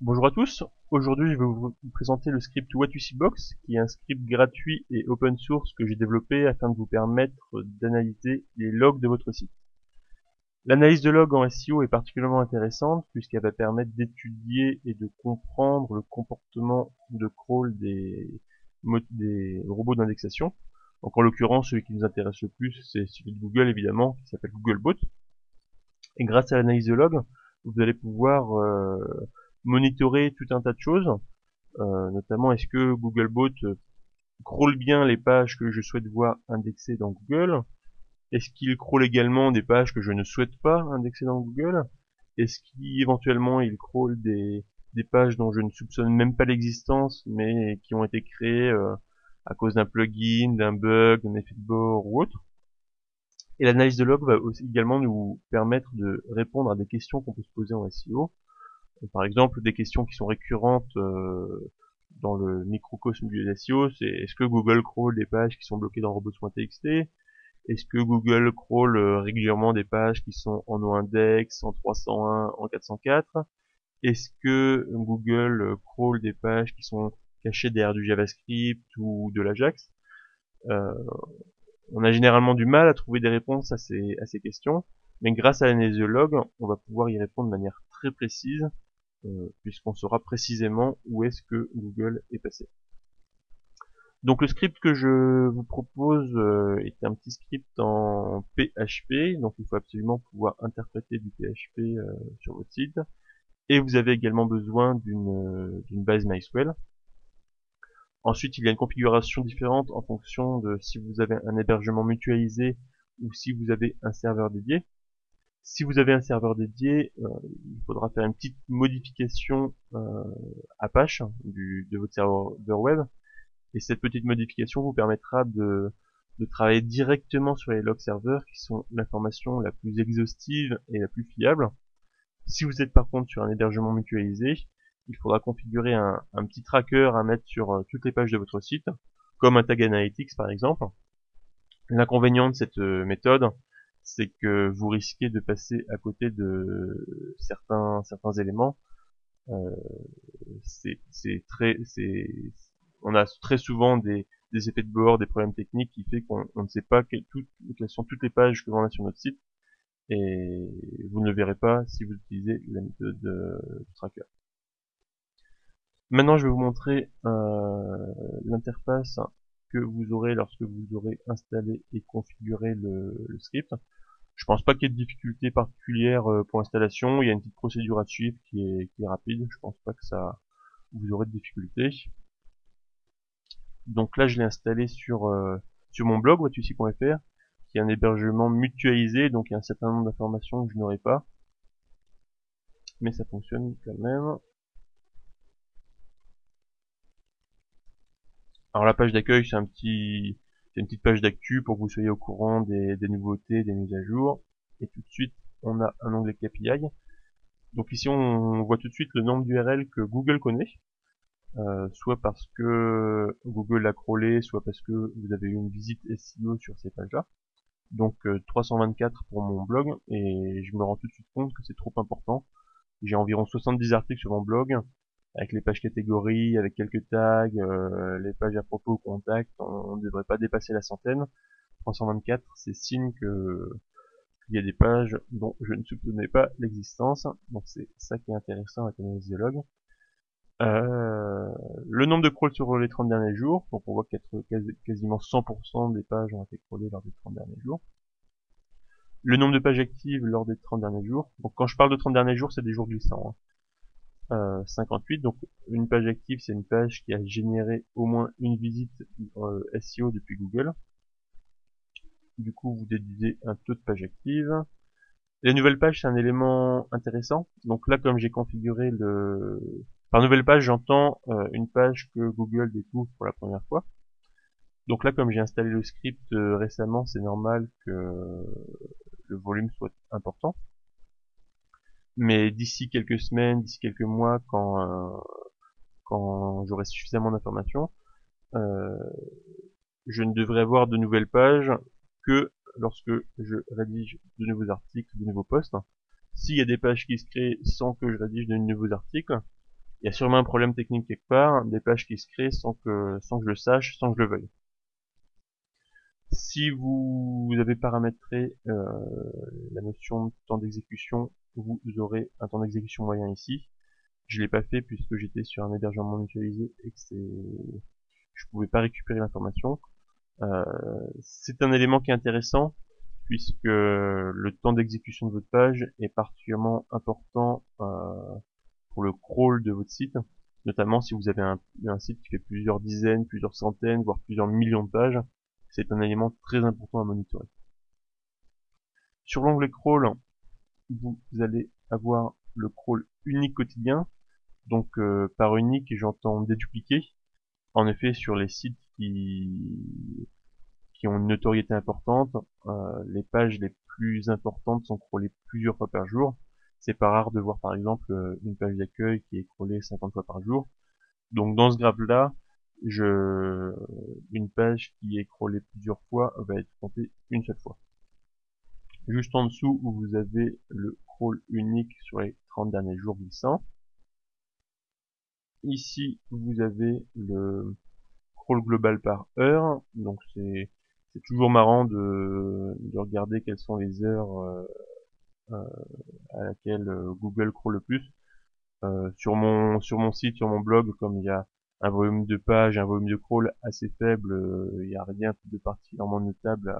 Bonjour à tous, aujourd'hui je vais vous présenter le script Box, qui est un script gratuit et open source que j'ai développé afin de vous permettre d'analyser les logs de votre site. L'analyse de logs en SEO est particulièrement intéressante puisqu'elle va permettre d'étudier et de comprendre le comportement de crawl des, des robots d'indexation. Donc en l'occurrence celui qui nous intéresse le plus c'est celui de Google évidemment qui s'appelle Googlebot. Et grâce à l'analyse de logs, vous allez pouvoir euh, monitorer tout un tas de choses, euh, notamment est-ce que Googlebot euh, crawl bien les pages que je souhaite voir indexées dans Google? Est-ce qu'il crawl également des pages que je ne souhaite pas indexer dans Google? Est-ce qu'éventuellement il crawl des, pages dont je ne soupçonne même pas l'existence mais qui ont été créées euh, à cause d'un plugin, d'un bug, d'un effet de bord ou autre? Et l'analyse de log va également nous permettre de répondre à des questions qu'on peut se poser en SEO par exemple, des questions qui sont récurrentes euh, dans le microcosme du SEO, c'est est-ce que Google crawl des pages qui sont bloquées dans robots.txt Est-ce que Google crawl euh, régulièrement des pages qui sont en noindex, en 301, en 404 Est-ce que Google euh, crawl des pages qui sont cachées derrière du JavaScript ou de l'Ajax? Euh, On a généralement du mal à trouver des réponses à ces, à ces questions, mais grâce à l'analyse log, on va pouvoir y répondre de manière très précise puisqu'on saura précisément où est-ce que Google est passé. Donc le script que je vous propose euh, est un petit script en PHP, donc il faut absolument pouvoir interpréter du PHP euh, sur votre site. Et vous avez également besoin d'une base MySQL. Ensuite, il y a une configuration différente en fonction de si vous avez un hébergement mutualisé ou si vous avez un serveur dédié. Si vous avez un serveur dédié, euh, il faudra faire une petite modification euh, Apache du, de votre serveur web. Et cette petite modification vous permettra de, de travailler directement sur les log serveurs qui sont l'information la plus exhaustive et la plus fiable. Si vous êtes par contre sur un hébergement mutualisé, il faudra configurer un, un petit tracker à mettre sur euh, toutes les pages de votre site, comme un tag analytics par exemple. L'inconvénient de cette euh, méthode, c'est que vous risquez de passer à côté de certains certains éléments. Euh, c'est très c'est on a très souvent des, des effets de bord, des problèmes techniques qui fait qu'on ne sait pas quelles, sont toutes les pages que l'on a sur notre site et vous ne le verrez pas si vous utilisez la méthode de, tracker. Maintenant, je vais vous montrer euh, l'interface que vous aurez lorsque vous aurez installé et configuré le, le script. Je pense pas qu'il y ait de difficultés particulières euh, pour l'installation. Il y a une petite procédure à suivre qui est, rapide. Je pense pas que ça vous aurez de difficultés. Donc là, je l'ai installé sur euh, sur mon blog watusi.fr, qui est un hébergement mutualisé, donc il y a un certain nombre d'informations que je n'aurai pas. Mais ça fonctionne quand même. Alors la page d'accueil, c'est un petit c'est une petite page d'actu pour que vous soyez au courant des, nouveautés, des mises à jour. Et tout de suite, on a un onglet KPI. Donc ici, on voit tout de suite le nombre d'URL que Google connaît. Euh, soit parce que Google l'a crawlé, soit parce que vous avez eu une visite SEO sur ces pages-là. Donc 324 euh, pour mon blog, et je me rends tout de suite compte que c'est trop important. J'ai environ 70 articles sur mon blog, avec les pages catégories, avec quelques tags, euh, les pages à propos, contact, on ne devrait pas dépasser la centaine. 324, c'est signe que il y a des pages dont je ne soupçonnais pas l'existence, donc c'est ça qui est intéressant avec l'analyse de log. Euh, le nombre de crawls sur les 30 derniers jours, donc on voit que quasiment 100% des pages ont été crawlées lors des 30 derniers jours. Le nombre de pages actives lors des 30 derniers jours, donc quand je parle de 30 derniers jours, c'est des jours glissants. 58. Euh, donc une page active, c'est une page qui a généré au moins une visite euh, SEO depuis Google. Du coup, vous déduisez un taux de page active. Les nouvelles pages, c'est un élément intéressant. Donc là, comme j'ai configuré le... Par nouvelle page, j'entends euh, une page que Google découvre pour la première fois. Donc là, comme j'ai installé le script récemment, c'est normal que le volume soit important mais d'ici quelques semaines, d'ici quelques mois, quand euh, quand j'aurai suffisamment d'informations, euh, je ne devrais avoir de nouvelles pages que lorsque je rédige de nouveaux articles, de nouveaux posts. S'il y a des pages qui se créent sans que je rédige de nouveaux articles, il y a sûrement un problème technique quelque part, des pages qui se créent sans que, sans que je le sache, sans que je le veuille. Si vous avez paramétré euh, la notion de temps d'exécution, vous aurez un temps d'exécution moyen ici. Je l'ai pas fait puisque j'étais sur un hébergement mutualisé et que c'est, je pouvais pas récupérer l'information. Euh, c'est un élément qui est intéressant puisque le temps d'exécution de votre page est particulièrement important euh, pour le crawl de votre site, notamment si vous avez un, un, site qui fait plusieurs dizaines, plusieurs centaines, voire plusieurs millions de pages, c'est un élément très important à monitorer. Sur l'onglet crawl, vous allez avoir le crawl unique quotidien, donc euh, par unique j'entends dédupliquer. En effet, sur les sites qui qui ont une notoriété importante, euh, les pages les plus importantes sont crawlées plusieurs fois par jour. C'est pas rare de voir par exemple euh, une page d'accueil qui est crawlée 50 fois par jour. Donc dans ce graphe-là, je, une page qui est crawlée plusieurs fois va être comptée une seule fois. Juste en dessous, vous avez le crawl unique sur les 30 derniers jours glissants. Ici, vous avez le crawl global par heure. Donc c'est toujours marrant de, de, regarder quelles sont les heures euh, euh, à laquelle euh, Google crawl le plus. sur mon sur mon site, sur mon blog, comme il y a un volume de page, un volume de crawl assez faible, il n'y a rien de particulièrement notable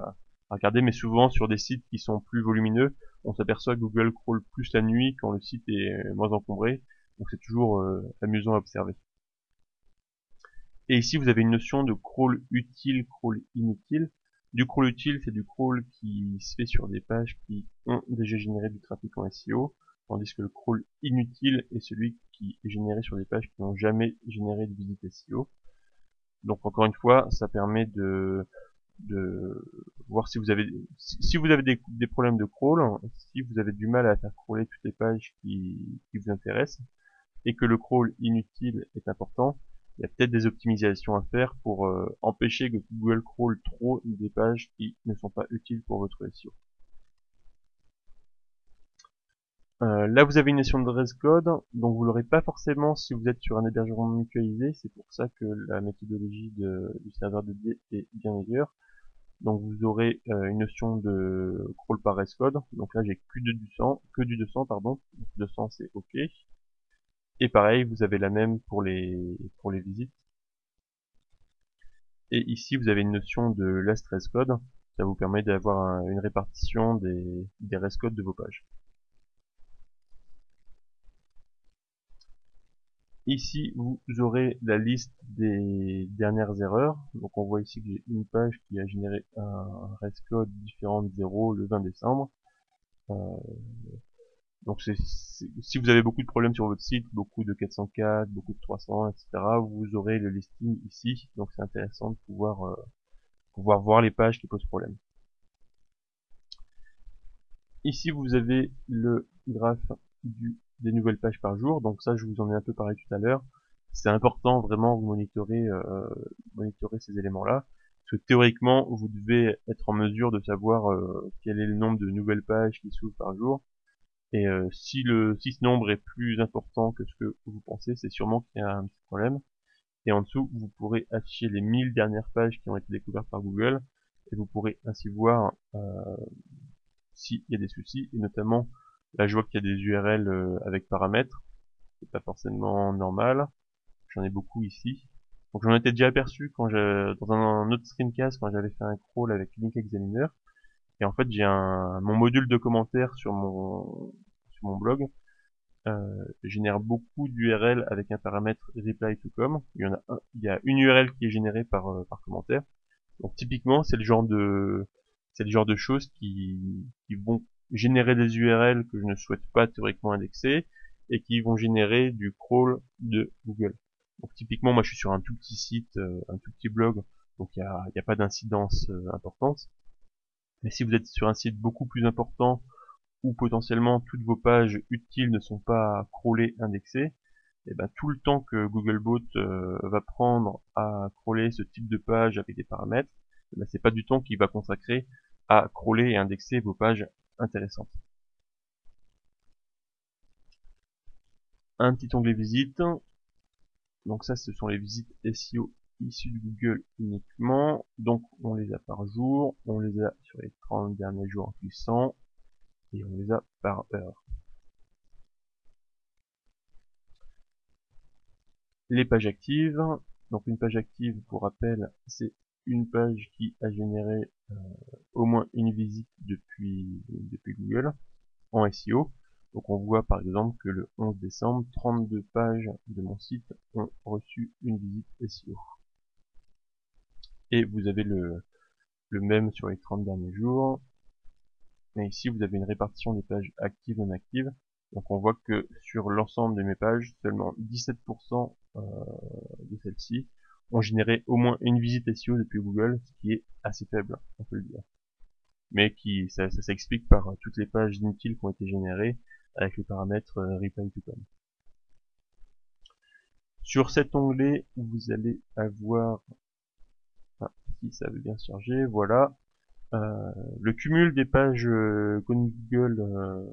à, regarder, mais souvent sur des sites qui sont plus volumineux, on s'aperçoit que Google crawl plus la nuit quand le site est moins encombré, donc c'est toujours amusant à observer. Et ici, vous avez une notion de crawl utile, crawl inutile. Du crawl utile, c'est du crawl qui se fait sur des pages qui ont déjà généré du trafic en SEO, tandis que le crawl inutile est celui qui est généré sur des pages qui n'ont jamais généré de visite SEO. Donc encore une fois, ça permet de, de voir si vous avez si vous avez des, des, problèmes de crawl, si vous avez du mal à faire crawler toutes les pages qui, qui vous intéressent, et que le crawl inutile est important, il y a peut-être des optimisations à faire pour euh, empêcher que Google crawl trop des pages qui ne sont pas utiles pour votre SEO. Euh, là, vous avez une notion de dress code, donc vous l'aurez pas forcément si vous êtes sur un hébergement mutualisé. C'est pour ça que la méthodologie du serveur dédié est bien meilleure. Donc vous aurez euh, une notion de crawl par dress code. Donc là, j'ai que du 200, que du 200 pardon. 200 c'est OK. Et pareil, vous avez la même pour les, pour les visites. Et ici, vous avez une notion de last rest code. Ça vous permet d'avoir une répartition des, des rest codes de vos pages. Ici, vous aurez la liste des dernières erreurs. Donc on voit ici que j'ai une page qui a généré un rest code différent de 0 le 20 décembre. Euh, donc si vous avez beaucoup de problèmes sur votre site, beaucoup de 404, beaucoup de 300, etc., vous aurez le listing ici. Donc c'est intéressant de pouvoir, euh, pouvoir voir les pages qui posent problème. Ici vous avez le graphe du, des nouvelles pages par jour. Donc ça je vous en ai un peu parlé tout à l'heure. C'est important vraiment vous monitorer, euh, monitorer ces éléments-là. Parce que théoriquement, vous devez être en mesure de savoir euh, quel est le nombre de nouvelles pages qui s'ouvrent par jour et euh, si le si ce nombre est plus important que ce que vous pensez, c'est sûrement qu'il y a un petit problème. Et en dessous, vous pourrez afficher les 1000 dernières pages qui ont été découvertes par Google, et vous pourrez ainsi voir euh, s'il y a des soucis, et notamment, là je vois qu'il y a des URL euh, avec paramètres, c'est pas forcément normal, j'en ai beaucoup ici. Donc j'en étais déjà aperçu quand dans un autre screencast quand j'avais fait un crawl avec Link Examiner, et en fait, j'ai un mon module de commentaires sur mon blog euh, génère beaucoup d'URL avec un paramètre reply to com. Il y en a il y a une URL qui est générée par euh, par commentaire. Donc typiquement, c'est le genre de c'est le genre de choses qui vont générer des URL que je ne souhaite pas théoriquement indexer et qui vont générer du crawl de Google. Donc typiquement, moi je suis sur un tout petit site, euh, un tout petit blog, donc il n'y a, pas d'incidence importante. Mais si vous êtes sur un site beaucoup plus important, où potentiellement toutes vos pages utiles ne sont pas crawlées, indexées, et eh ben tout le temps que Googlebot euh, va prendre à crawler ce type de page avec des paramètres, eh ben c'est pas du temps qu'il va consacrer à crawler et indexer vos pages intéressantes. Un petit onglet visite. Donc ça, ce sont les visites SEO issues de Google uniquement. Donc on les a par jour, on les a sur les 30 derniers jours en puissant, et on les a par heure. Les pages actives. Donc une page active, pour rappel, c'est une page qui a généré euh, au moins une visite depuis, depuis Google en SEO. Donc on voit par exemple que le 11 décembre, 32 pages de mon site ont reçu une visite SEO. Et vous avez le, le même sur les 30 derniers jours. Et ici vous avez une répartition des pages actives non actives. Donc on voit que sur l'ensemble de mes pages, seulement 17% euh, de celles-ci ont généré au moins une visite SEO depuis Google, ce qui est assez faible, on peut le dire. Mais qui ça, s'explique par toutes les pages inutiles qui ont été générées avec les paramètres euh, reply to. Sur cet onglet, vous allez avoir, ah, si ça veut bien charger, voilà, euh, le cumul des pages euh, Google euh,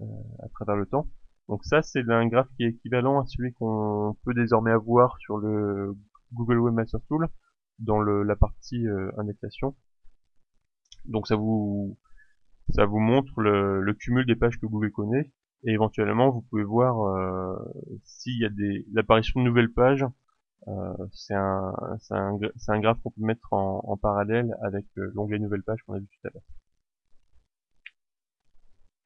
euh, à travers le temps. Donc ça, c'est un graphe qui est équivalent à celui qu'on peut désormais avoir sur le Google Webmaster Tool dans le, la partie indexation. Donc ça vous ça vous montre le, cumul des pages que Google connaît. Et éventuellement vous pouvez voir euh, s'il y a des l'apparition de nouvelles pages. Euh, c'est un, un, un, graphe qu'on peut mettre en, en parallèle avec euh, l'onglet nouvelles pages qu'on a vu tout à l'heure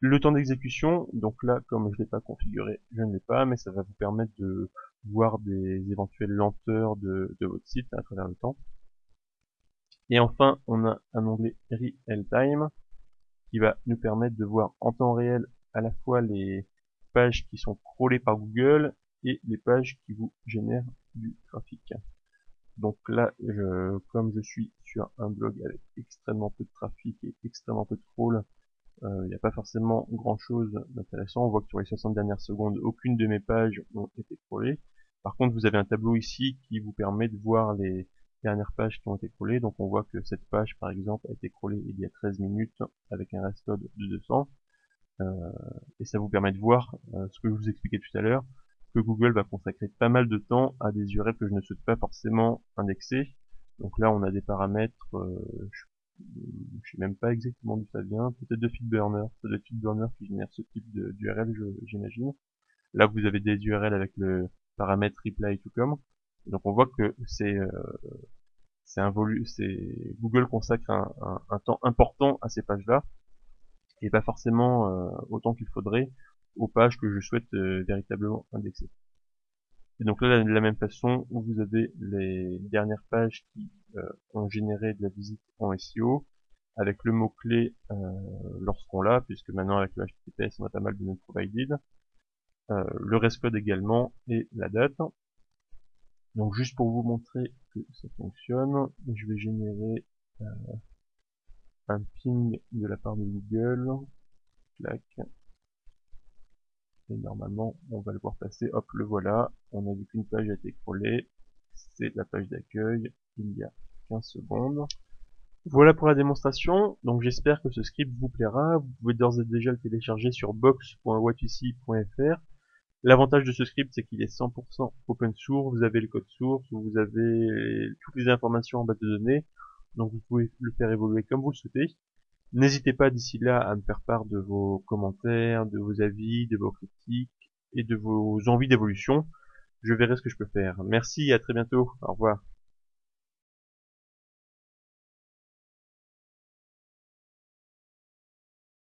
le temps d'exécution donc là comme je l'ai pas configuré je ne l'ai pas mais ça va vous permettre de voir des éventuelles lenteurs de, de votre site à travers le temps et enfin on a un onglet Real Time qui va nous permettre de voir en temps réel à la fois les pages qui sont crawlées par Google et les pages qui vous génèrent du trafic. Donc là, je, comme je suis sur un blog avec extrêmement peu de trafic et extrêmement peu de crawl, euh, il n'y a pas forcément grand chose d'intéressant. On voit que sur les 60 dernières secondes, aucune de mes pages ont été crawlées. Par contre, vous avez un tableau ici qui vous permet de voir les, dernières pages qui ont été crawlées. Donc on voit que cette page par exemple a été crawlée il y a 13 minutes avec un reste code de 200. Euh, et ça vous permet de voir euh, ce que je vous expliquais tout à l'heure, que Google va consacrer pas mal de temps à des URL que je ne souhaite pas forcément indexer. Donc là on a des paramètres, euh, je sais même pas exactement d'où ça vient, peut-être de FeedBurner, c'est de FeedBurner qui génère ce type d'URL j'imagine. Là vous avez des URL avec le paramètre reply to come. Donc on voit que c'est euh, un c'est Google consacre un, temps important à ces pages-là et pas forcément euh, autant qu'il faudrait aux pages que je souhaite euh, véritablement indexer. Et donc là, de la même façon, vous avez les dernières pages qui ont généré de la visite en SEO avec le mot-clé lorsqu'on l'a, puisque maintenant avec le HTTPS on a pas mal de notes provided, le rest code également et la date. Donc juste pour vous montrer que ça fonctionne, je vais générer euh, un ping de la part de Google. Clac. Et normalement, on va le voir passer. Hop, le voilà. On a vu qu'une page a été crawlée. C'est la page d'accueil il y a 15 secondes. Voilà pour la démonstration. Donc j'espère que ce script vous plaira. Vous pouvez d'ores et déjà le télécharger sur box.watusi.fr L'avantage de ce script, c'est qu'il est 100% open source, vous avez le code source, vous avez toutes les informations en base de données, donc vous pouvez le faire évoluer comme vous le souhaitez. N'hésitez pas d'ici là à me faire part de vos commentaires, de vos avis, de vos critiques et de vos envies d'évolution. Je verrai ce que je peux faire. Merci et à très bientôt. Au revoir.